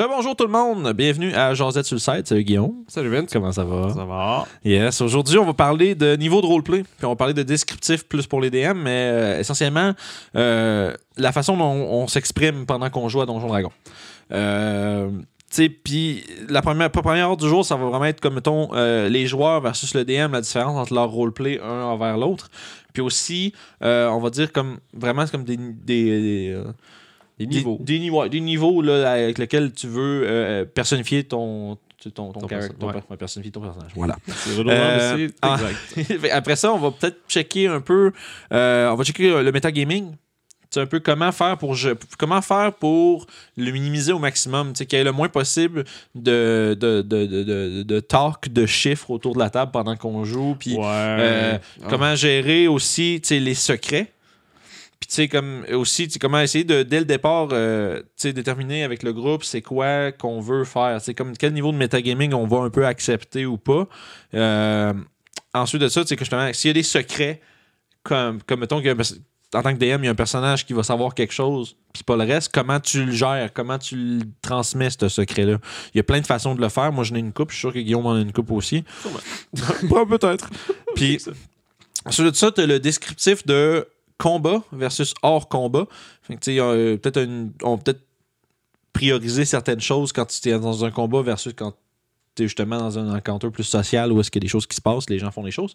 Rebonjour tout le monde, bienvenue à Josette sur le site, salut Guillaume. Salut Vince. Comment ça va? Ça va? Yes, aujourd'hui on va parler de niveau de roleplay, puis on va parler de descriptif plus pour les DM, mais euh, essentiellement euh, la façon dont on, s'exprime pendant qu'on joue à Donjon Dragon. Euh, puis la première, première heure du jour, ça va vraiment être comme, mettons, euh, les joueurs versus le DM, la différence entre leur roleplay un envers l'autre. Puis aussi, euh, on va dire comme vraiment comme des, des, des, euh, niveaux. Des, niveaux, des niveaux là, avec lesquels tu veux personnifier ton, ton, ton, personnifier ton personnage. Voilà. Ah, après ça, on va peut-être checker un peu. on va checker le metagaming un peu comment faire pour comment faire pour le minimiser au maximum, qu'il y ait le moins possible de, de, de, de, talk, de chiffres autour de la table pendant qu'on joue, puis euh, ah. comment gérer aussi les secrets. Tu sais, comme aussi, comment essayer de, dès le départ, euh, déterminer avec le groupe c'est quoi qu'on veut faire. C'est comme quel niveau de metagaming on va un peu accepter ou pas. Euh, ensuite de ça, tu sais, que justement, s'il y a des secrets, comme, comme mettons que en tant que DM, il y a un personnage qui va savoir quelque chose, puis pas le reste. Comment tu le gères, comment tu le transmets, ce secret-là? Il y a plein de façons de le faire. Moi, j'en ai une coupe. Je suis sûr que Guillaume en a une coupe aussi. peut-être. Puis, ensuite de ça, tu as le descriptif de combat versus hors combat. peut-être on peut peut-être prioriser certaines choses quand tu es dans un combat versus quand tu es justement dans un encounter plus social où est-ce qu'il y a des choses qui se passent, les gens font des choses.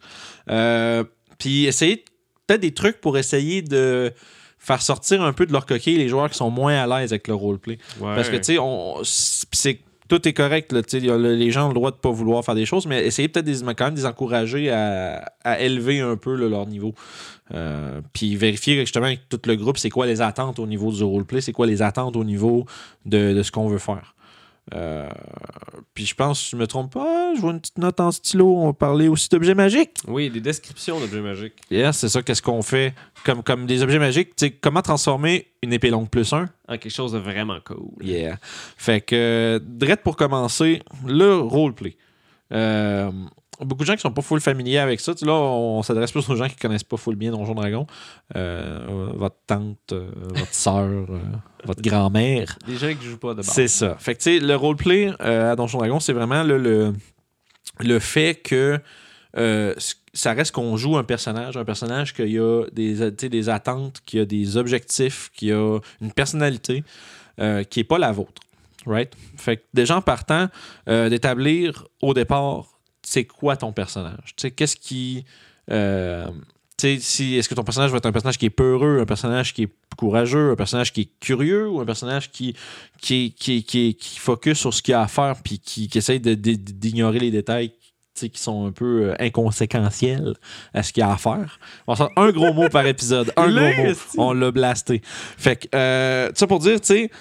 Euh, puis essayer peut-être des trucs pour essayer de faire sortir un peu de leur coquille les joueurs qui sont moins à l'aise avec le roleplay. Parce que, tu sais, tout est correct. les gens ont le droit de ne pas vouloir faire des choses, mais essayez peut-être quand même de les encourager à, élever un peu leur niveau. Euh, puis vérifier justement avec tout le groupe, c'est quoi les attentes au niveau du roleplay, c'est quoi les attentes au niveau de ce qu'on veut faire. Euh, puis je pense, si je me trompe pas, je vois une petite note en stylo. On va parler aussi d'objets magiques. Oui, des descriptions d'objets magiques. Yes, c'est ça. Qu'est-ce qu'on fait comme, comme des objets magiques? comment transformer une épée longue plus 1 en quelque chose de vraiment cool. Yeah. Fait que, direct pour commencer, le roleplay. Euh, beaucoup de gens qui sont pas full familiers avec ça. là, on, s'adresse plus aux gens qui connaissent pas full bien Donjon Dragon. Euh, votre tante, votre soeur, euh, votre grand-mère. Des gens qui jouent pas de base. C'est ça. Fait que, tu sais, le roleplay à Donjon Dragon, c'est vraiment le, le, fait que ça reste qu'on joue un personnage, un personnage qui a des, des attentes, qui a des objectifs, qui a une personnalité qui n'est pas la vôtre. Right? Fait que déjà en partant, d'établir au départ c'est quoi ton personnage? Qu'est-ce qui. Si, est-ce que ton personnage va être un personnage qui est peureux, un personnage qui est courageux, un personnage qui est curieux ou un personnage qui, qui, qui, qui, qui focus sur ce qu'il a à faire puis qui, qui essaye d'ignorer les détails qui sont un peu euh, inconséquentiels à ce qu'il y a à faire? On sort un gros mot par épisode. Un gros mot. On l'a blasté. Fait que, euh, ça pour dire, tu sais,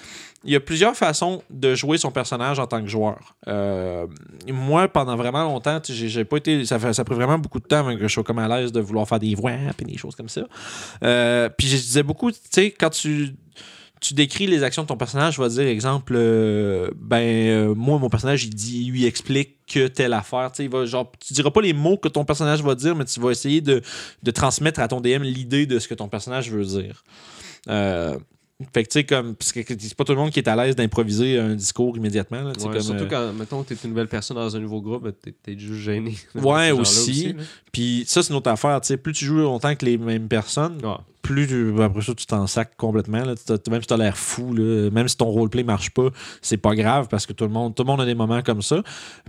il y a plusieurs façons de jouer son personnage en tant que joueur. Euh, moi, pendant vraiment longtemps, j'ai pas été. Ça, ça a pris vraiment beaucoup de temps avant que je sois comme à l'aise de vouloir faire des voix et des choses comme ça. Euh, puis je disais beaucoup, tu sais, quand tu tu décris les actions de ton personnage, je vais dire, exemple, euh, ben, moi, mon personnage, il dit, il lui explique que telle affaire. Tu va, genre, tu diras pas les mots que ton personnage va dire, mais tu vas essayer de, de transmettre à ton DM l'idée de ce que ton personnage veut dire. Fait que tu sais, comme. Parce que c'est pas tout le monde qui est à l'aise d'improviser un discours immédiatement. Là, ouais, comme, surtout euh, quand, mettons, t'es une nouvelle personne dans un nouveau groupe, ben, t'es es juste gêné. Ouais, aussi. Puis ça, c'est une autre affaire. sais plus tu joues longtemps que les mêmes personnes, plus tu, ben, après ça, tu t'en sacs complètement. Là. Même si t'as l'air fou, là, même si ton roleplay marche pas, c'est pas grave parce que tout le monde tout le monde a des moments comme ça.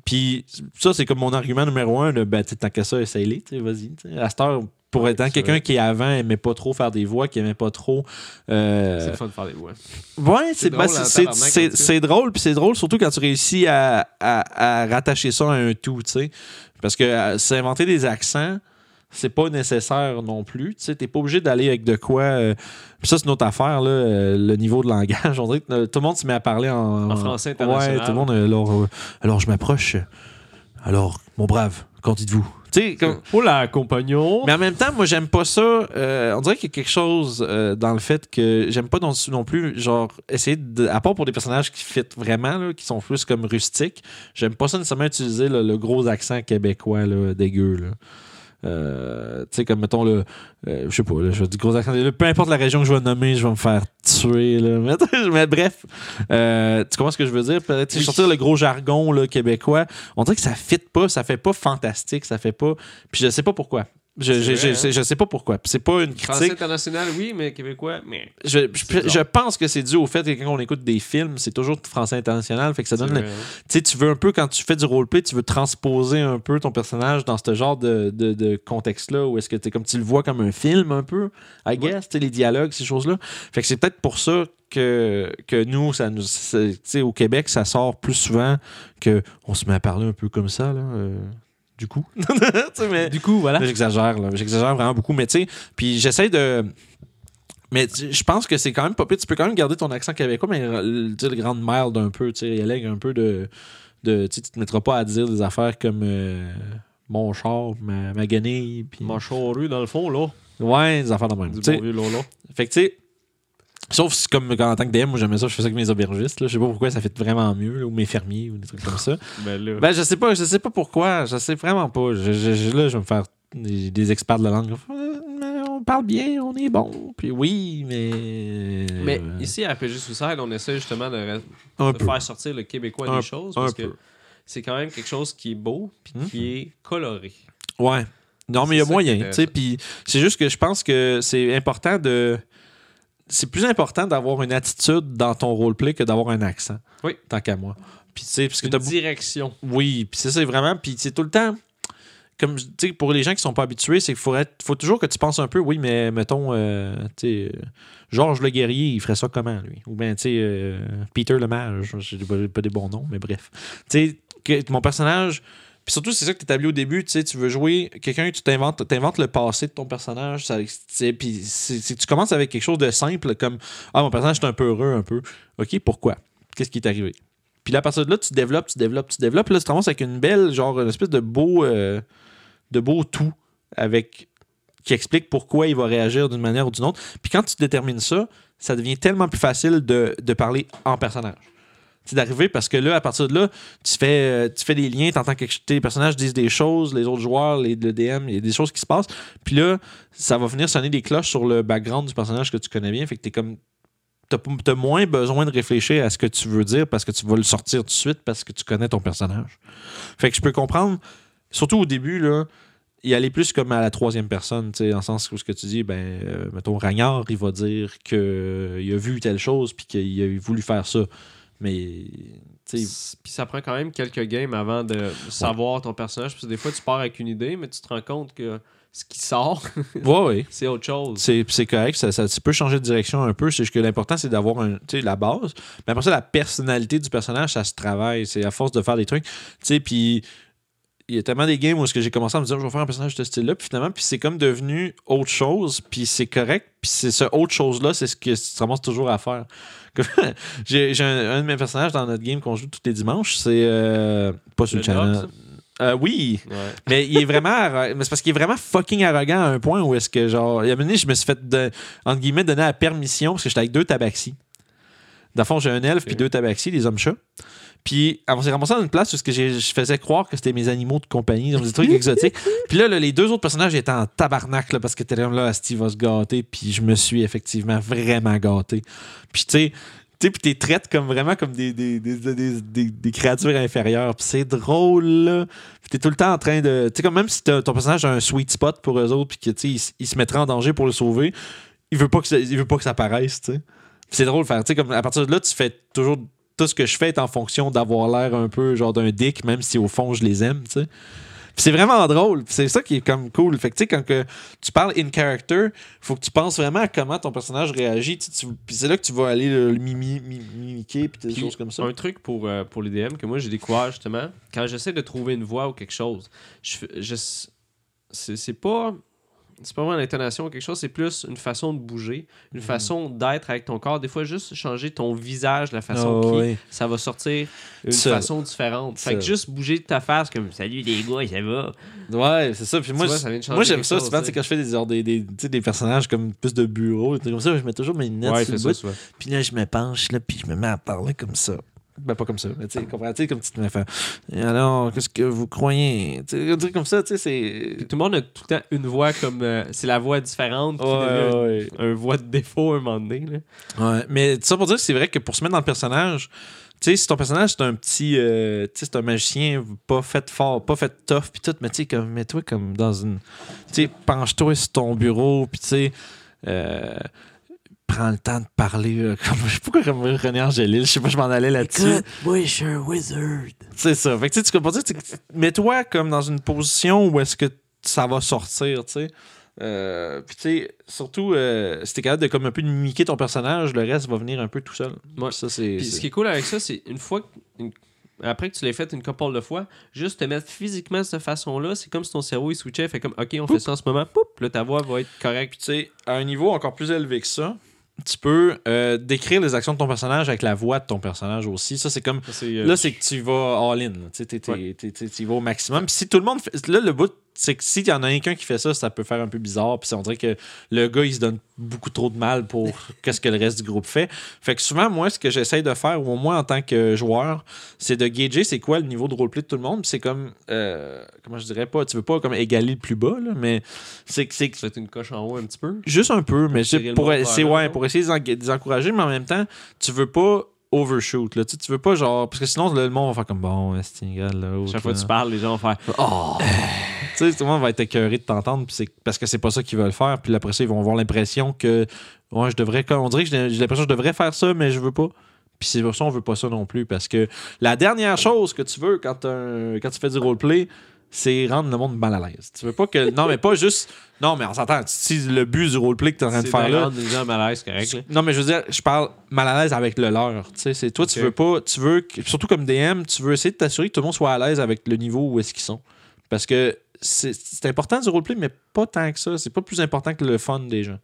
Puis ça, c'est comme mon argument numéro un. ben, tant qu'à ça, essaye-les. Vas-y. À cette heure, pour être quelqu'un qui avant aimait pas trop faire des voix, qui aimait pas trop. Euh, c'est fun de faire des voix. Ouais, c'est drôle, ben, c'est drôle, puis c'est drôle surtout quand tu réussis à, à, rattacher ça à un tout, tu sais. Parce que euh, s'inventer des accents, c'est pas nécessaire non plus. Tu sais, t'es pas obligé d'aller avec de quoi. Euh, ça, c'est notre affaire, là, le niveau de langage. On dirait que tout le monde se met à parler en, en français international. Ouais, tout le monde. Alors, alors je m'approche. Alors, mon brave, qu'en dites-vous? Comme... Oh là, compagnon. Mais en même temps, moi, j'aime pas ça. Euh, on dirait qu'il y a quelque chose euh, dans le fait que j'aime pas non, non, plus, genre, essayer de. À part pour des personnages qui fit vraiment, là, qui sont plus comme rustiques, j'aime pas ça nécessairement utiliser le gros accent québécois là, dégueu. Là. Euh, tu sais, comme mettons le. euh, je sais pas, là, je vais dire gros accent. là, peu importe la région que je vais nommer, je vais me faire tuer. Là. Mais, mais bref, euh, tu comprends ce que je veux dire? Oui. sortir le gros jargon là, québécois, on dirait que ça fit pas, ça fait pas fantastique, ça fait pas. Puis je sais pas pourquoi. Je, C'est je, vrai, je- hein? je sais pas pourquoi. C'est pas une Français critique. international, oui, mais québécois, mais. Je, pense que c'est dû au fait que quand on écoute des films, c'est toujours français international. Fait que ça donne le- hein? tu sais, tu veux un peu, quand tu fais du roleplay, tu veux transposer un peu ton personnage dans ce genre de, de, de contexte-là, où est-ce que tu comme tu le vois comme un film un peu, I guess, les dialogues, ces choses-là. Fait que c'est peut-être pour ça que, que nous, ça nous, au Québec, ça sort plus souvent que on se met à parler un peu comme ça, là. euh, du coup. Mais, Du coup, voilà. Là, J'exagère, là. J'exagère vraiment beaucoup. Mais tu sais, puis j'essaie de. Mais tu- je pense que c'est quand même pas pire. Tu peux quand même garder ton accent québécois, mais euh, tu sais, le grand mild un peu. Tu sais, élègue un peu de. de tu sais, tu te mettras pas à dire des affaires comme euh, mon char, ma, ma guenille. Puis... rue, dans le fond, là. Ouais, des affaires de même. Du Tu sais, bon vieux Lolo. Fait que tu sais. Sauf si, comme quand, en tant que DM, moi j'aimais ça, je faisais avec mes aubergistes. Là. Je sais pas pourquoi ça fait vraiment mieux, là, ou mes fermiers, ou des trucs comme ça. Ben là. Ben, je sais pas, je sais pas pourquoi. Je sais vraiment pas. Je, je- je- là, je vais me faire des, des experts de la langue. Euh, on parle bien, on est bon. Puis oui, mais. mais euh, ici, à RPG Suicide, on essaie justement de, un de peu. faire sortir le québécois Un- des choses parce que c'est quand même quelque chose qui est beau puis Mhm. qui est coloré. Ouais. Non, mais il y a ça moyen. tu sais, intéressant. Puis c'est juste que je pense que c'est important de. C'est plus important d'avoir une attitude dans ton roleplay que d'avoir un accent. Oui. Tant qu'à moi. Puis tu sais, parce que Une t'as direction. Oui, puis c'est ça vraiment. Puis c'est tout le temps. Comme tu sais, pour les gens qui sont pas habitués, c'est qu'il faut, être- faut toujours que tu penses un peu, oui, mais mettons, euh, tu sais, euh, Georges le guerrier, il ferait ça comment, lui? Ou bien, tu sais, euh, Peter le mage, j'ai pas, pas des bons noms, mais bref. Tu sais, mon personnage. Puis surtout, c'est ça que tu établis au début, tu sais, tu veux jouer quelqu'un, tu t'inventes, t'inventes le passé de ton personnage. Ça, puis tu commences avec quelque chose de simple, comme Ah, mon personnage est un peu heureux, un peu. OK, pourquoi? Qu'est-ce qui est arrivé? Puis là, à partir de là, tu développes, tu développes, tu développes. Puis là, tu te ramasses avec une belle, genre, une espèce de beau, euh, de beau tout avec qui explique pourquoi il va réagir d'une manière ou d'une autre. Puis quand tu détermines ça, ça devient tellement plus facile de, de parler en personnage. C'est d'arriver parce que là, à partir de là, tu fais, euh, tu fais des liens, tu entends que tes personnages disent des choses, les autres joueurs, les, le DM, il y a des choses qui se passent. Puis là, ça va venir sonner des cloches sur le background du personnage que tu connais bien. Fait que t'es comme. T'as moins besoin de réfléchir à ce que tu veux dire parce que tu vas le sortir tout de suite parce que tu connais ton personnage. Fait que je peux comprendre, surtout au début, là, y aller plus comme à la troisième personne, tu sais, le sens où ce que tu dis, ben, euh, mettons, Ragnard, il va dire qu'il a vu telle chose puis qu'il a voulu faire ça. Mais, Puis ça prend quand même quelques games avant de savoir ton personnage. Parce que des fois, tu pars avec une idée, mais tu te rends compte que ce qui sort, ouais, ouais. c'est autre chose. C'est correct, ça, ça, tu peux changer de direction un peu. C'est que l'important, c'est d'avoir la base. Mais après ça, la personnalité du personnage, ça se travaille. C'est à force de faire des trucs. Puis il y a tellement des games où est-ce que j'ai commencé à me dire, je vais faire un personnage de ce style-là. Puis finalement, puis c'est comme devenu autre chose. Puis c'est correct. Puis c'est ce autre chose-là, c'est ce que tu ramasses toujours à faire. J'ai un, un de mes personnages dans notre game qu'on joue tous les dimanches. C'est euh, pas sur le, Le channel. Euh, oui, Ouais. mais il est vraiment mais c'est parce qu'il est vraiment fucking arrogant à un point où est-ce que genre il y a un moment donné, je me suis fait de, entre guillemets donner la permission parce que j'étais avec deux tabaxis. Dans le fond, j'ai un elfe puis Ok. deux tabaxis, des hommes chats. Puis on s'est ramassé dans une place où ce que je faisais croire que c'était mes animaux de compagnie, donc des trucs exotiques. Puis là, là, les deux autres personnages étaient en tabarnak là, parce que comme là, Steve va se gâter. Puis je me suis effectivement vraiment gâté. Puis tu sais, tu sais, puis t'es traites comme vraiment comme des, des, des, des, créatures inférieures. Puis c'est drôle, là. Puis t'es tout le temps en train de. Tu sais, comme même si t'as- ton personnage a un sweet spot pour eux autres, puis que, tu sais, il, se mettrait en danger pour le sauver, il veut pas que ça, il veut pas que ça paraisse, tu sais. C'est drôle de faire. Tu sais, comme à partir de là, tu fais toujours. Tout ce que je fais est en fonction d'avoir l'air un peu genre d'un dick, même si au fond je les aime, tu sais. C'est vraiment drôle. C'est ça qui est comme cool. Fait que tu sais, quand que tu parles in character, faut que tu penses vraiment à comment ton personnage réagit. tu Puis c'est là que tu vas aller le, le mimi- mi- mimiquer puis des Puis, choses comme ça. Un truc pour, euh, pour les DM que moi j'ai découvert justement, quand j'essaie de trouver une voix ou quelque chose, je, fais- je c'est pas c'est pas vraiment l'intonation ou quelque chose, c'est plus une façon de bouger, une Mhm. façon d'être avec ton corps. Des fois, juste changer ton visage, la façon Ah qui ça va sortir une Ça. façon différente. Fait que juste bouger ta face comme salut les gars, ça va? Ouais, c'est ça. Puis moi, vois, ça moi j'aime ça souvent, c'est quand je fais des, genre, des, des, des personnages comme plus de bureau, des trucs comme ça, je mets toujours mes lunettes sur le bout, puis là je me penche, là, puis je me mets à parler comme ça. Ben, pas comme ça. Mais tu sais, comprends- tu sais, comme tu te mets à faire. Et alors, qu'est-ce que vous croyez? Tu sais, comme ça, tu sais, c'est. Tout le monde a tout le temps une voix comme. euh, c'est la voix différente Ouais, ouais. un, un voix de défaut à un moment donné. Là. Ouais, mais ça pour dire que c'est vrai que pour se mettre dans le personnage, tu sais, si ton personnage c'est un petit, euh, tu sais, c'est un magicien pas fait fort, pas fait tough, puis tout, mais tu sais, comme, mets-toi comme dans une, tu sais, penche-toi sur ton bureau, puis tu sais, euh, prends le temps de parler, euh, comme, je sais pas pourquoi comme René Angélil, je sais pas, je m'en allais là-dessus. moi, je suis un wizard. C'est ça. Fait que tu sais, tu comprends, mets-toi comme dans une position où est-ce que ça va sortir, tu sais. Euh, puis tu sais, surtout, euh, si t'es capable de comme un peu de mimiquer ton personnage, le reste va venir un peu tout seul. Ouais. Ça, c'est. Ce qui est cool avec ça, c'est une fois que- une- après que tu l'aies fait une couple de fois, juste te mettre physiquement de cette façon-là, c'est comme si ton cerveau il switchait, fait comme OK, on fait ça en ce moment, poup, là ta voix va être correcte. Puis tu sais, à un niveau encore plus élevé que ça, tu peux euh, décrire les actions de ton personnage avec la voix de ton personnage aussi. Ça, c'est comme. Ça, euh, Là, c'est que tu vas all-in. Tu Ouais. vas au maximum. Puis si tout le monde fait. Là, le bout, s'il y en a un qui fait ça, ça peut faire un peu bizarre. Puis on dirait que le gars, il se donne beaucoup trop de mal pour qu'est-ce que le reste du groupe fait. Fait que souvent, moi, ce que j'essaye de faire, ou au moins en tant que joueur, c'est de gager c'est quoi le niveau de roleplay de tout le monde. C'est comme. euh, comment je dirais pas Tu veux pas comme égaler le plus bas, là, mais c'est que. c'est une coche en haut un petit peu? Juste un peu, mais pour, monde c'est- ouais, pour essayer de les encourager, mais en même temps, tu veux pas overshoot. Là. Tu, tu veux pas genre. Parce que sinon, le monde va faire comme bon, c'est égal. Là, Chaque fois que tu parles, les gens vont faire Oh! Tu sais, tout le monde va être écœuré de t'entendre parce que c'est pas ça qu'ils veulent faire. Puis après ça, ils vont avoir l'impression que. Ouais, je devrais. On dirait que j'ai l'impression que je devrais faire ça, mais je veux pas. Puis c'est pour ça on veut pas ça non plus. Parce que la dernière chose que tu veux quand, un- quand tu fais du roleplay, c'est rendre le monde mal à l'aise. Tu veux pas que. Non, mais pas juste. Non, mais on s'entend. Si le but du roleplay que tu es en train de faire là. rendre les gens mal à l'aise, correct. là. Non, mais je veux dire, je parle mal à l'aise avec le leur. Tu sais, c'est toi, tu Ok. veux pas, tu veux, surtout comme DM, tu veux essayer de t'assurer que tout le monde soit à l'aise avec le niveau où est-ce qu'ils sont. Parce que c'est important du roleplay, mais pas tant que ça. C'est pas plus important que le fun des gens.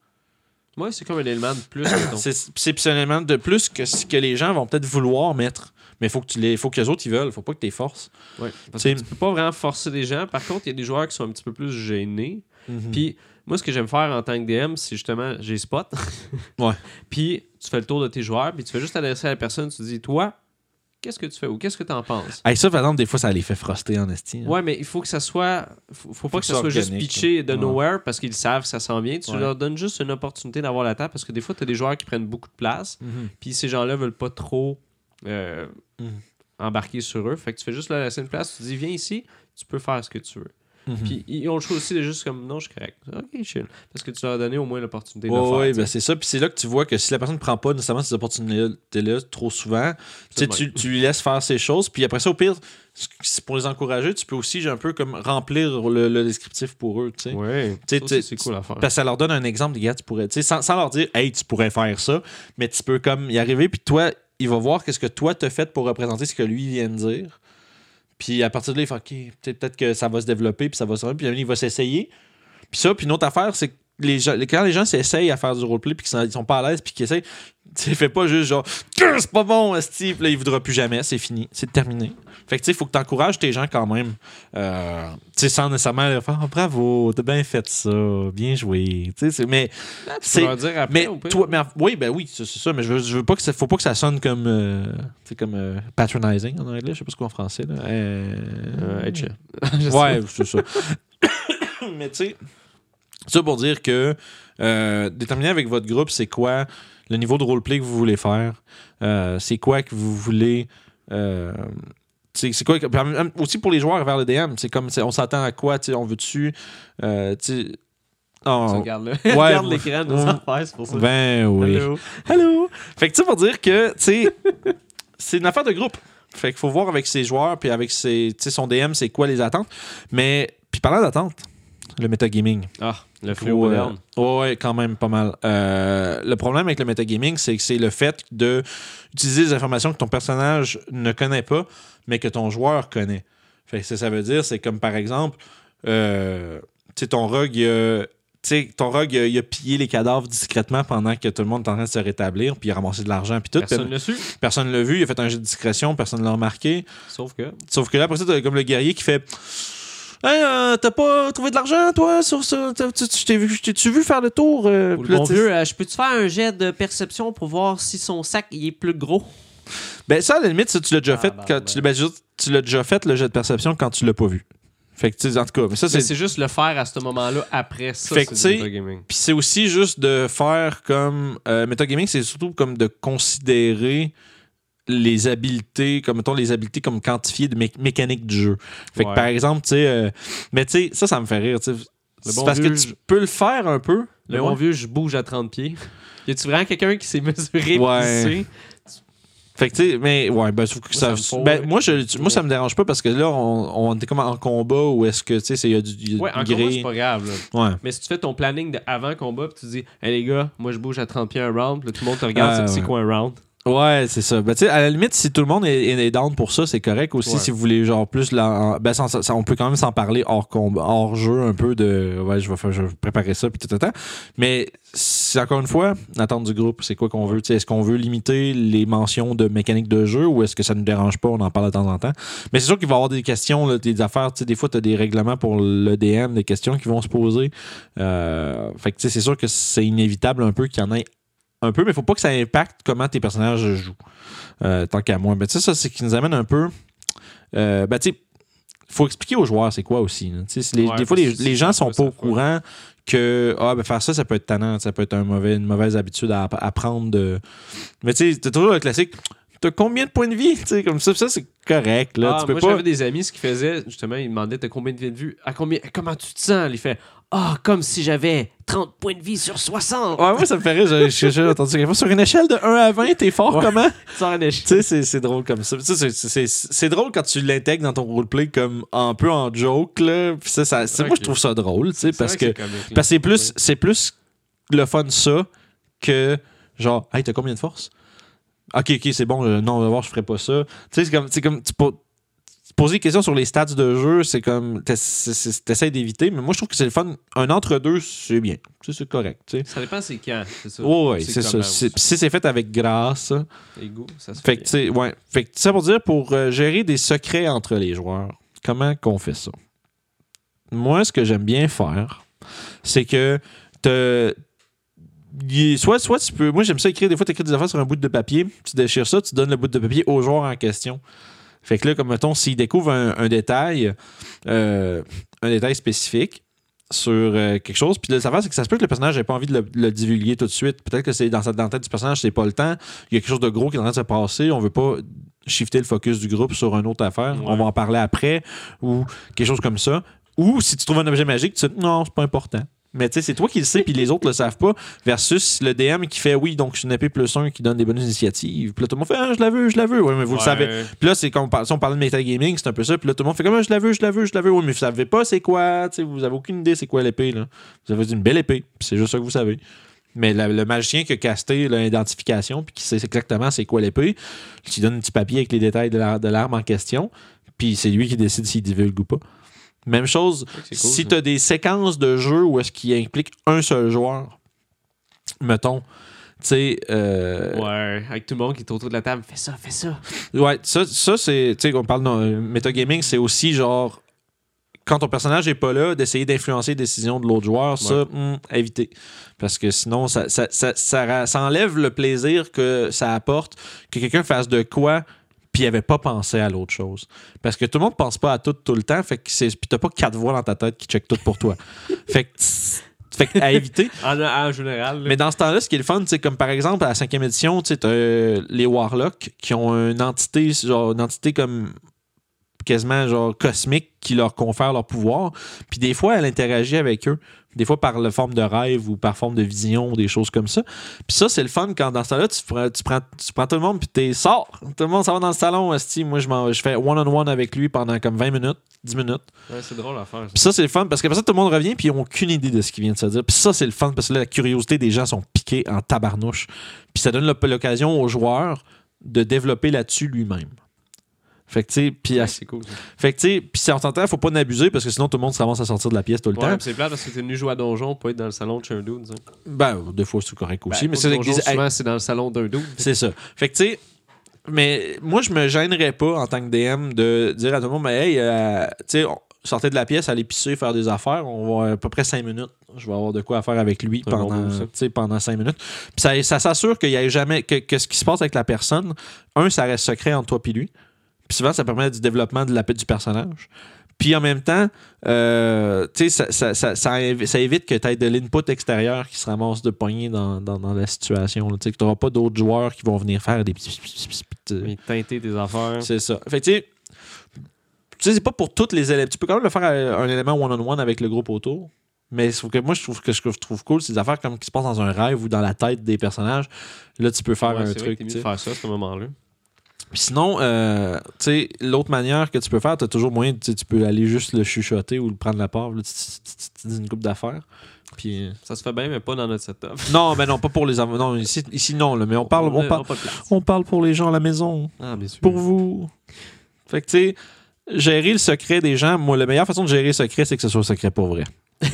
Moi, c'est comme un élément de plus. C'est c'est psychologiquement de plus que ce que les gens vont peut-être vouloir mettre. Mais faut que tu les, faut que les autres ils veulent. Faut pas que tu les forces. Ouais, parce que tu peux pas vraiment forcer les gens. Par contre, il y a des joueurs qui sont un petit peu plus gênés. Mhm. Puis moi, ce que j'aime faire en tant que DM, c'est justement, j'ai spot. Ouais. Puis tu fais le tour de tes joueurs, puis tu fais juste adresser à la personne, tu dis, toi, qu'est-ce que tu fais ou qu'est-ce que tu en penses? Hey, ça, par exemple, des fois, ça les fait froster en esti. hein. Ouais, mais il faut que ça soit. Faut, faut pas que, que ça soit juste pitché de. Ouais. nowhere parce qu'ils savent que ça s'en vient. Tu Ouais. leur donnes juste une opportunité d'avoir la table parce que des fois, tu as des joueurs qui prennent beaucoup de place. Mhm. Puis ces gens-là veulent pas trop euh, Mhm. embarquer sur eux. Fait que tu fais juste leur laisser une place, tu dis viens ici, tu peux faire ce que tu veux. Mhm. Puis ils ont le choix aussi de juste comme non, je suis correct. Ok, chill. Parce que tu leur as donné au moins l'opportunité de Ouais, le faire. ouais, tu sais. ben c'est ça. Puis c'est là que tu vois que si la personne ne prend pas nécessairement ces opportunités-là trop souvent, tu, tu, lui laisses faire ses choses. Puis après ça, au pire, pour les encourager, tu peux aussi un peu comme remplir le, le descriptif pour eux. tu sais. Tu- c'est cool à faire. Parce que ça leur donne un exemple, gars, tu pourrais, sans, sans leur dire, hey, tu pourrais faire ça, mais tu peux comme y arriver, puis toi, il va voir qu'est-ce que toi t'as fait pour représenter ce que lui vient de dire. Puis à partir de là, il fait, OK, peut-être que ça va se développer, puis ça va se puis il va s'essayer. Puis ça, puis une autre affaire, c'est que les gens, quand les gens s'essayent à faire du roleplay, puis qu'ils sont, pas à l'aise, puis qu'ils essayent, tu fais pas juste genre, c'est pas bon, Steve, là, il voudra plus jamais, c'est fini, c'est terminé. Fait que tu sais, il faut que tu encourages tes gens quand même. Euh, tu sais, sans nécessairement leur faire, Ah, bravo, t'as bien fait ça, bien joué. Tu sais, mais c'est- leur dire après, mais toi, mais oui, ben oui, c'est ça, mais je veux, je veux pas que ça, faut pas que ça sonne comme, euh, sais, comme euh, patronizing en anglais, je sais pas ce qu'on en français là. Euh, sais ouais, c'est ça. mais tu sais, ça pour dire que euh, déterminer avec votre groupe, c'est quoi le niveau de roleplay que vous voulez faire, euh, c'est quoi que vous voulez. euh, c'est quoi en aussi pour les joueurs vers le DM, c'est comme on s'attend à quoi, on veut dessus euh, tu sais, oh, là. Ouais, regarde ouais. l'écran sans faire, c'est pour ça. ben oui. Hello. Allô? Fait que tu pour dire que, c'est une affaire de groupe. Fait qu'il faut voir avec ses joueurs, puis avec ses, son DM, c'est quoi les attentes. Mais, puis parlant d'attentes, le metagaming. Ah, le fléau moderne. euh, ouais, quand même pas mal. Euh, le problème avec le metagaming, c'est que c'est le fait de utiliser des informations que ton personnage ne connaît pas, mais que ton joueur connaît. Fait que ça, ça veut dire, c'est comme par exemple, euh, tu sais, ton rogue, tu sais, ton rogue, il a, il a pillé les cadavres discrètement pendant que tout le monde est en train de se rétablir, puis il a ramassé de l'argent, puis tout. Personne ne su. personne l'a vu, il a fait un jeu de discrétion, personne ne l'a remarqué. Sauf que. Sauf que là, après ça, t'as comme le guerrier qui fait Hey, euh, t'as pas trouvé de l'argent, toi, sur ça? T'as- Tu tu t'es vu, t'es-tu vu faire le tour? euh? Là, bon vieux, euh, je peux-tu faire un jet de perception pour voir si son sac il est plus gros? Ben, ça, à la limite, ça, tu l'as déjà Ah, fait. bah, quand tu, ben, juste- tu l'as déjà fait, le jet de perception, quand tu l'as pas vu. Fait que, tu sais, en tout cas, mais ça, c'est. c'est juste le faire à ce moment-là après ça. Fait que. Puis c'est aussi juste de faire comme. Euh, metagaming, c'est surtout comme de considérer les habiletés, comme mettons les habiletés comme quantifiées de mé- mécanique du jeu. Fait que Ouais. par exemple, tu sais. euh, mais tu sais, ça, ça me fait rire. bon parce vieux, que tu peux le faire un peu. Le mais bon ouais. vieux, je bouge à 30 pieds. Y a-tu vraiment quelqu'un qui s'est mesuré Ouais. Fait que, tu sais, mais ouais, ben, sauf que Moi, ça. ça ben, moi, je, moi, ça me dérange pas parce que là, on, on est comme en combat où est-ce que, tu sais, il y a du, du Ouais, en gré. combat, c'est pas grave. là. Ouais. Mais si tu fais ton planning de avant combat, puis tu dis, hey les gars, moi je bouge à 30 pieds un round, là, tout le monde te regarde, c'est- c'est ouais. quoi un round? Ouais, c'est ça. Ben, tu sais, à la limite, si tout le monde est, est down pour ça, c'est correct aussi. Ouais. Si vous voulez, genre, plus. La, ben, ça- ça- on peut quand même s'en parler hors, combat, hors jeu, un peu de. Ouais, je vais, faire, je vais préparer ça, puis tout, tout, tout. Mais, c'est encore une fois, l'attente du groupe, c'est quoi qu'on veut. Est-ce qu'on veut limiter les mentions de mécanique de jeu ou est-ce que ça ne nous dérange pas? On en parle de temps en temps? Mais c'est sûr qu'il va y avoir des questions, là, des affaires. Tu sais, des fois, tu as des règlements pour le DM, des questions qui vont se poser. Euh, fait que, tu sais, c'est sûr que c'est inévitable un peu qu'il y en ait un peu, mais faut pas que ça impacte comment tes personnages jouent. Euh, tant qu'à moi. Mais tu sais, ça, c'est qui nous amène un peu. Euh, ben, tu sais, faut expliquer aux joueurs c'est quoi aussi. c'est les- Ouais, des fois, les, gens c'est sont pas au courant que ah, ben, faire ça, ça peut être tannant, ça peut être un mauvais, une mauvaise habitude à, à prendre. De... Mais tu sais, t'as toujours le classique. T'as combien de points de vie? Comme ça, ça c'est correct. Là. Ah, tu peux moi pas. j'avais des amis, ce qu'ils faisaient, justement, ils demandaient t'as combien de vie de vue? À combien, comment tu te sens? Il fait Ah, comme si j'avais 30 points de vie sur 60. Ouais, moi, ça me fait rire. J'ai- entendu quelque chose. Sur une échelle de 1 à 20, t'es fort Ouais. comment? Tu sais, c'est- drôle comme ça. C'est- drôle quand tu l'intègres dans ton roleplay comme un peu en joke. Là. Puis ça, ça- c'est- Moi, je trouve ça drôle, tu sais, parce que, c'est plus, c'est plus le fun ça que genre, hey, t'as combien de force? Ok, ok, c'est bon, euh, non, on va voir, je ferai pas ça. Tu sais, c'est comme, c'est comme tu po- poser des questions sur les stats de jeu, c'est comme, t'ess- c'est- c'est- t'essaies d'éviter, mais moi, je trouve que c'est le fun. Un entre-deux, c'est bien. C'est correct. Ça dépend c'est quand, c'est ça. Ouais, c'est ça. Si c'est fait avec grâce, goûts, ça se fait fait. que, ouais. Fait que, ça pour dire, pour euh, gérer des secrets entre les joueurs, comment qu'on fait ça? Moi, ce que j'aime bien faire, c'est que te- il- soit, soit tu peux. Moi, j'aime ça écrire. Des fois, tu écris des affaires sur un bout de papier, tu déchires ça, tu donnes le bout de papier au joueur en question. Fait que là, comme mettons, s'il découvre un, un détail, euh, un détail spécifique sur euh, quelque chose, puis là, ça c'est que ça se peut que le personnage n'ait pas envie de le, le divulguer tout de suite. Peut-être que c'est dans, sa- dans la tête du personnage, c'est pas le temps. Il y a quelque chose de gros qui est en train de se passer. On veut pas shifter le focus du groupe sur une autre affaire. Ouais. On va en parler après ou quelque chose comme ça. Ou si tu trouves un objet magique, tu dis non, c'est pas important. Mais tu sais, c'est toi qui le sais, puis les autres le savent pas, versus le DM qui fait oui, donc je suis une épée plus 1 qui donne des bonnes initiatives. Puis là, tout le monde fait ah, je la veux, je la veux. Oui, mais vous le savez. Puis là, c'est quand on parle, si on parlait de metagaming, c'est un peu ça. Puis là, tout le monde fait comme Ah, je la veux, je la veux, je la veux. Oui, mais vous savez pas c'est quoi. tu sais, vous avez aucune idée c'est quoi l'épée. là. Vous avez une belle épée. C'est juste ça que vous savez. Mais la- le magicien qui a casté l'identification, puis qui sait exactement c'est quoi l'épée, qui donne un petit papier avec les détails de la- de l'arme en question, puis c'est lui qui décide s'il divulgue ou pas. Même chose, cool, si tu as des séquences de jeu où est-ce qu'il implique un seul joueur, mettons, tu sais, euh, Ouais, avec tout le monde qui est autour de la table, fais ça, fais ça. Ouais, ça, ça c'est. Tu sais, on parle de euh, metagaming, c'est aussi genre. Quand ton personnage est pas là, d'essayer d'influencer les décisions de l'autre joueur, ça, hum, éviter. Parce que sinon, ça, ça, ça, ça enlève le plaisir que ça apporte que quelqu'un fasse de quoi puis il avait pas pensé à l'autre chose. Parce que tout le monde pense pas à tout tout le temps, fait que c'est puis t'as pas quatre voix dans ta tête qui check tout pour toi. fait que fait que à éviter. En, en général, là. Mais dans ce temps-là, ce qui est le fun, c'est comme par exemple à la cinquième édition, tu euh, les Warlocks qui ont une entité, genre une entité comme quasiment genre cosmique qui leur confère leur pouvoir. Puis des fois, elle interagit avec eux. Des fois par la forme de rêve ou par forme de vision ou des choses comme ça. Puis ça, c'est le fun quand dans ce temps-là, tu prends, tu prends, tu prends tout le monde puis t'es sors. Tout le monde s'en va dans le salon. esti. Moi, je, m'en- je fais one-on-one avec lui pendant comme 20 minutes, 10 minutes. Ouais, c'est drôle à faire. Puis ça, c'est le fun parce qu'après ça, tout le monde revient puis ils n'ont aucune idée de ce qui vient de se dire. Puis ça, c'est le fun parce que là, la curiosité des gens sont piqués en tabarnouche. Puis ça donne l'oc- l'occasion au joueur de développer là-dessus lui-même. Fait que, tu sais, puis Ouais, c'est cool. ça. fait que, tu sais, puis si on s'entend, faut pas n'abuser parce que sinon tout le monde s'avance à sortir de la pièce tout le Ouais, temps. c'est plate parce que t'es venu jouer à Donjon pour être dans le salon de chez un dude. ça. Ben, des fois, c'est correct aussi. Ben, mais c'est Donjon, des- souvent, c'est dans le salon d'un dude. C'est ça. Fait que, tu sais, mais moi, je me gênerais pas en tant que DM de dire à tout le monde, mais hey, euh, tu sais, on- sortez de la pièce, allez pisser, faire des affaires. On va à peu près 5 minutes. Je vais avoir de quoi faire avec lui pendant, pendant 5 minutes. Puis ça, ça s'assure qu'il y ait jamais. Que, que ce qui se passe avec la personne, un, ça reste secret entre toi et lui. Puis souvent, ça permet du développement de la, du personnage. Puis en même temps, euh, tu sais, ça, ça, ça, ça évi- ça évite que tu aies de l'input extérieur qui se ramasse de poignée dans, dans, dans la situation. Tu sais, que tu n'auras pas d'autres joueurs qui vont venir faire des teinter tes affaires. C'est ça. Fait tu sais, c'est pas pour toutes les éléments. Tu peux quand même le faire à un élément one-on-one avec le groupe autour. Mais que moi, je trouve que ce que je trouve cool, c'est des affaires comme qui se passent dans un rêve ou dans la tête des personnages. Là, tu peux faire Ouais, un c'est truc. t'es mieux tu de faire ça à ce moment-là. Sinon, euh, tu sais, l'autre manière que tu peux faire, tu as toujours moyen, tu peux aller juste le chuchoter ou le prendre la part. Tu, dis une coupe d'affaires. Puis. euh, Ça se fait bien, mais pas dans notre setup. Non, mais non, pas pour les Non, ici, ici non, là, mais on parle, on, parle, on parle pour les gens à la maison. Ah, bien sûr. pour vous. Fait que, tu sais, gérer le secret des gens, moi, la meilleure façon de gérer le secret, c'est que ce soit secret pour vrai.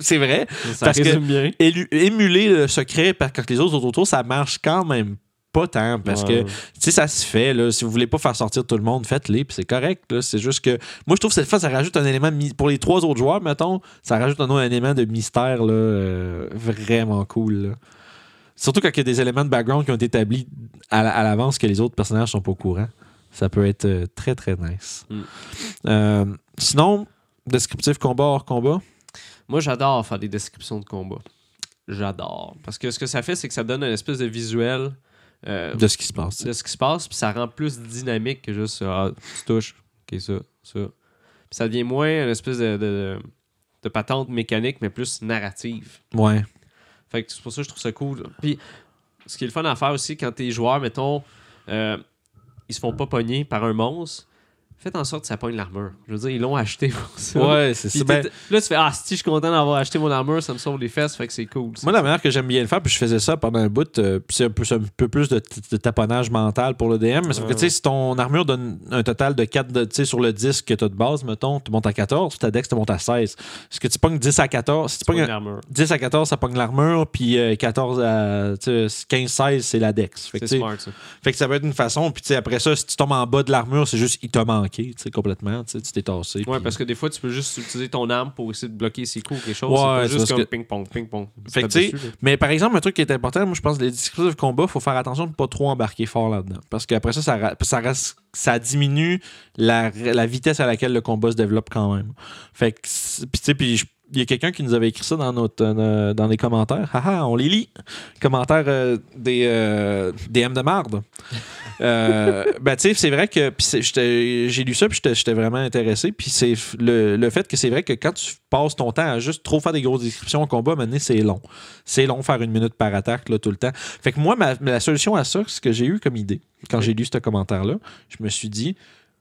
C'est- vrai. Ça parce que- bien. Émuler le secret que les autres autour, ça marche quand même pas tant parce Ouais. que sais ça se fait là si vous voulez pas faire sortir tout le monde faites-les puis c'est correct c'est juste que moi je trouve que cette fois ça rajoute un élément pour les trois autres joueurs mettons ça rajoute un autre élément de mystère là euh, vraiment cool là. surtout quand il y a des éléments de background qui ont été établis à l'avance que les autres personnages sont pas au courant ça peut être euh, très très nice Mm. Euh, sinon descriptif combat hors combat? Moi, j'adore faire des descriptions de combat. J'adore. Parce que ce que ça fait, c'est que ça donne une espèce de visuel euh, de ce qui se passe de ce qui se passe, puis ça rend plus dynamique que juste ah, tu touches, ok, ça, ça. Ça devient moins une espèce de, de, de patente mécanique, mais plus narrative. ouais Fait que c'est pour ça que je trouve ça cool. Puis ce qui est le fun à faire aussi, quand tes joueurs, mettons, euh, ils se font pas pogner par un monstre, faites en sorte que ça pogne l'armure. Je veux dire, ils l'ont acheté pour ça. ouais c'est ça Ben, là, tu fais Ah, si je suis content d'avoir acheté mon armure, ça me sauve les fesses, fait que c'est cool. ça. Moi, la manière que j'aime bien le faire, puis je faisais ça pendant un bout, euh, puis c'est un peu, c'est un peu plus de, de taponnage mental pour le DM, mais sauf que, Ouais. tu sais, si ton armure donne un total de 4 de, tu sais, sur le disque que tu as de base, mettons, tu montes à 14, puis ta dex, tu montes à 16. Est-ce que tu pognes 10 à 14? Si tu pognes pognes l'armure. 10 à 14, ça pogne l'armure, puis euh, 14 à tu sais, 15-16, c'est la dex. Fait que, smart, ça. fait que ça va être une façon, puis tu sais, après ça, si tu tombes en bas de l'armure, c'est juste, il t'a manqué, complètement, tu t'es tassé. Ouais, parce que des fois, tu peux juste utiliser ton arme pour essayer de bloquer ses coups ou quelque chose. Ouais, c'est juste comme que- ping-pong, ping-pong. Fait que, Tu tapes tu sais, dessus. Mais par exemple, un truc qui est important, moi je pense que les descriptifs de combat, il faut faire attention de ne pas trop embarquer fort là-dedans. Parce qu'après ça, ça, ça, reste- ça diminue la, la vitesse à laquelle le combat se développe quand même. Fait que, puis tu sais, puis je- il y a quelqu'un qui nous avait écrit ça dans, notre, euh, dans les commentaires. Haha, on les lit. Commentaires euh, des euh, DM de marde. Euh, ben, tu c'est vrai que j'ai lu ça puis j'étais vraiment intéressé. Puis c'est le, le fait que c'est vrai que quand tu passes ton temps à juste trop faire des grosses descriptions au combat, maintenant, c'est long. C'est long faire une minute par attaque là, tout le temps. Fait que moi, ma, la solution à ça, ce que j'ai eu comme idée, quand j'ai lu ce commentaire-là, je me suis dit,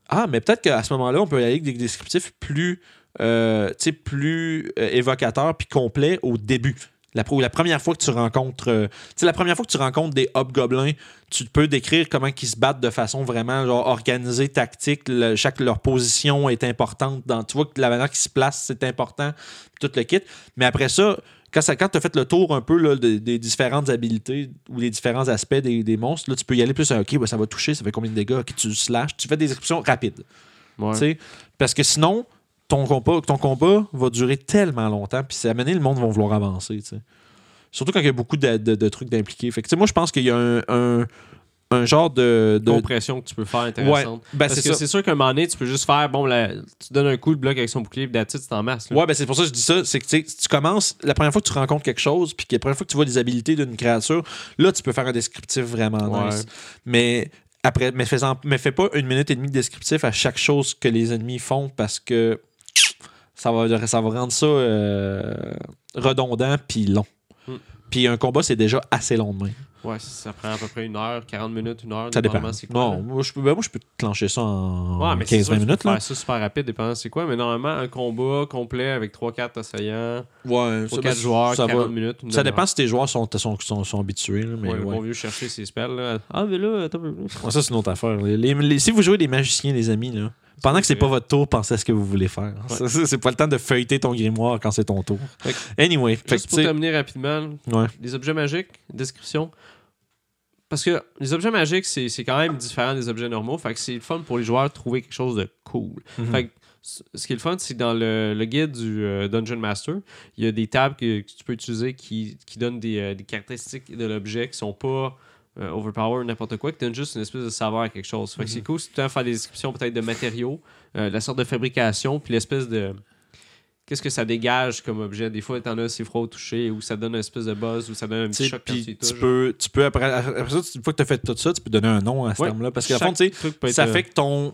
ah, mais peut-être qu'à ce moment-là, on peut aller avec des descriptifs plus, euh, plus euh, évocateurs puis complets au début. La, première fois que tu rencontres, euh, tu sais, la première fois que tu rencontres des hobgoblins, tu peux décrire comment ils se battent de façon vraiment genre organisée, tactique. Le- chaque leur position est importante. Dans, tu vois que la manière qu'ils se placent, c'est important. Tout le kit. Mais après ça, quand, ça, quand tu as fait le tour un peu là, de- des différentes habilités ou des différents aspects des, des monstres, là, tu peux y aller plus. OK, ouais, ça va toucher, ça fait combien de dégâts? OK, tu slashes. Tu fais des descriptions rapides. Ouais. Parce que sinon, ton combat, ton combat va durer tellement longtemps, puis c'est amené, le monde va vouloir avancer. tu. Surtout quand il y a beaucoup de, de- de trucs d'impliqués. Fait que, tu moi, je pense qu'il y a un, un- un genre de. de- Compression que tu peux faire ouais, intéressante. ben, Parce c'est que c'est sûr qu'à un moment donné, tu peux juste faire, bon, tu donnes un coup, le bloc avec son bouclier, puis d'attitude, c'est en masse. là. Ouais, ben c'est pour ça que je dis ça. C'est que tu tu commences, la première fois que tu rencontres quelque chose, puis que la première fois que tu vois les habilités d'une créature, là, tu peux faire un descriptif vraiment Ouais. nice. Mais après, mais, fais-en- mais fais pas une minute et demie de descriptif à chaque chose que les ennemis font parce que ça va, ça va rendre ça euh, redondant puis long. Hmm. Puis un combat, c'est déjà assez long de même. Ouais, ça prend à peu près une heure, 40 minutes, une heure. Ça dépend. quoi, Non, moi je, peux, ben, moi, je peux clencher ça en Ouais, mais c'est sûr, 15-20 tu peux minutes. Là. faire ça super rapide, dépendant c'est quoi. Mais normalement, un combat complet avec 3-4 assaillants, Ouais, 3-4 joueurs, ça 40 va. minutes. Ça dépend si tes joueurs sont, sont, sont, sont habitués. là, mais Ouais, ouais. bon vieux chercher ses spells. Là. Ah, mais là, attends ça, c'est une autre affaire. Les- les- si vous jouez des magiciens, les amis, là, pendant que c'est pas votre tour, pensez à ce que vous voulez faire. Ouais. C'est pas le temps de feuilleter ton grimoire quand c'est ton tour. Fait Anyway, fait que, Juste pour terminer rapidement, ouais. les objets magiques, description. parce que les objets magiques, c'est quand même différent des objets normaux. Fait que c'est le fun pour les joueurs de trouver quelque chose de cool. Mhm. Fait que ce qui est le fun, c'est que dans le, le guide du euh, Dungeon Master, il y a des tables que, que tu peux utiliser qui, qui donnent des, euh, des caractéristiques de l'objet qui sont pas euh, overpower n'importe quoi, qui donnent juste une espèce de saveur à quelque chose. Fait que c'est cool si tu temps faire des descriptions peut-être de matériaux, euh, la sorte de fabrication, puis l'espèce de. Qu'est-ce que ça dégage comme objet? Des fois, t'en as, c'est froid au toucher, ou ça donne une espèce de buzz, ou ça donne un petit choc puis tu peux, tu peux après, après ça, une fois que tu as fait tout ça, tu peux donner un nom à ce Ouais. terme-là. Parce qu'à fond, tu sais, être, ça euh, fait que ton,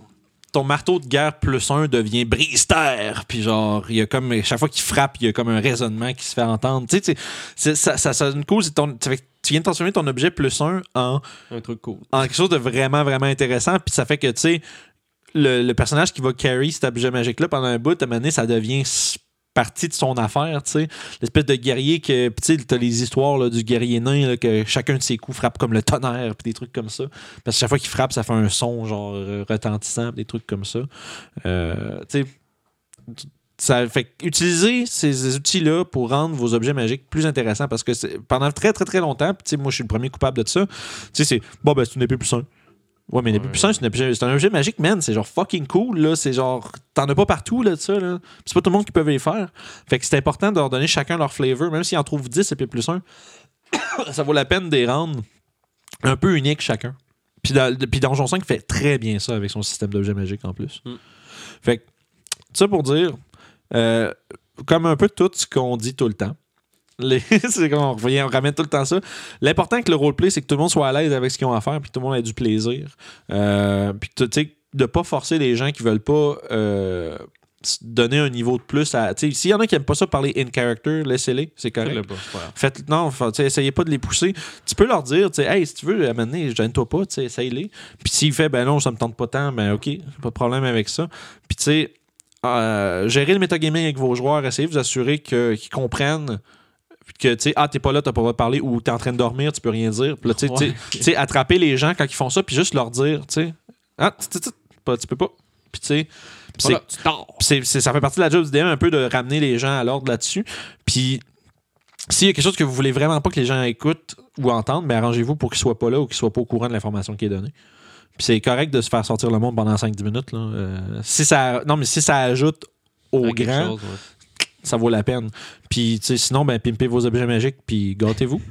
ton marteau de guerre plus un devient brise-terre. Puis genre, il y a comme, chaque fois qu'il frappe, il y a comme un raisonnement qui se fait entendre. Tu sais, ça, ça, ça, une cause, ton, ça fait que tu viens de transformer ton objet plus un en, un truc cool. en quelque chose de vraiment, vraiment intéressant. Puis ça fait que, tu sais, le, le personnage qui va carry cet objet magique-là pendant un bout, à un moment donné, ça devient partie de son affaire, tu sais. L'espèce de guerrier que, tu sais, t'as les histoires là, du guerrier nain, là, que chacun de ses coups frappe comme le tonnerre, puis des trucs comme ça. Parce que chaque fois qu'il frappe, ça fait un son, genre, euh, retentissant, des trucs comme ça. Euh, tu sais, ça fait utiliser ces outils-là pour rendre vos objets magiques plus intéressants parce que pendant très très très longtemps, puis tu sais, moi je suis le premier coupable de ça, tu sais, c'est bon, ben c'est une épée plus simple. Ouais, mais une épée Ouais. plus simple, c'est un objet magique, man. C'est genre fucking cool, là. C'est genre, t'en as pas partout, là, de ça, là. C'est pas tout le monde qui peut les faire. Fait que c'est important de leur donner chacun leur flavor, même s'ils en trouvent 10 épées plus 1. ça vaut la peine de les rendre un peu uniques chacun. Puis, dans- puis Donjon 5 fait très bien ça avec son système d'objets magiques en plus. Mm. Fait que, ça pour dire, euh, comme un peu tout ce qu'on dit tout le temps. Les- on, revient- on ramène tout le temps ça. L'important avec le roleplay, c'est que tout le monde soit à l'aise avec ce qu'ils ont à faire, puis que tout le monde ait du plaisir. Euh, puis tu sais, de pas forcer les gens qui veulent pas euh, donner un niveau de plus à. S'il y en a qui aiment pas ça parler in character, laissez-les, c'est correct. Faites-le pas, grave. Faites, non, essayez pas de les pousser. Tu peux leur dire, hey, si tu veux, amener, gêne-toi pas, essaye-les. Puis s'il fait, ben non, ça me tente pas tant, ben ok, pas de problème avec ça. Puis tu sais, euh, gérer le metagaming avec vos joueurs, essayez de vous assurer qu'ils comprennent que, tu sais, ah, t'es pas là, t'as pas parler, ou t'es en train de dormir, tu peux rien dire. Puis là, tu sais, Ouais. attraper les gens quand ils font ça, puis juste leur dire, tu sais, ah, pas- tu peux pas. Puis tu sais, Voilà, c'est- ça fait partie de la job du DM un peu de ramener les gens à l'ordre là-dessus. Puis s'il y a quelque chose que vous voulez vraiment pas que les gens écoutent ou entendent, mais arrangez-vous pour qu'ils soient pas là ou qu'ils soient pas au courant de l'information qui est donnée. Puis c'est correct de se faire sortir le monde pendant 5-10 minutes. Là. Euh, si ça, non, mais si ça ajoute au À grand, chose, ouais. ça vaut la peine. Puis sinon, ben, pimpez vos objets magiques puis gâtez-vous.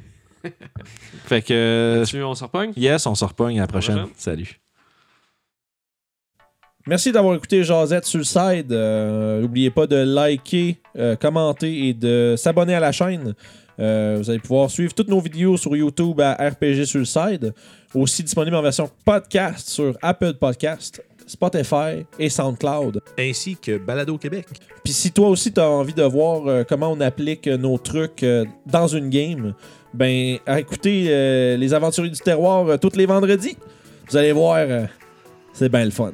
fait que, euh, on se repogne? yes, on se repogne à la prochaine. prochaine. Salut. Merci d'avoir écouté le side. Euh, N'oubliez pas de liker, euh, commenter et de s'abonner à la chaîne. Euh, vous allez pouvoir suivre toutes nos vidéos sur YouTube à RPG sur le side. Aussi disponible en version podcast sur Apple Podcast, Spotify et SoundCloud. ainsi que Balado Québec. Puis si toi aussi tu as envie de voir euh, comment on applique euh, nos trucs euh, dans une game, ben à écouter euh, les aventuriers du terroir tous les vendredis. Vous allez voir, c'est bien le fun.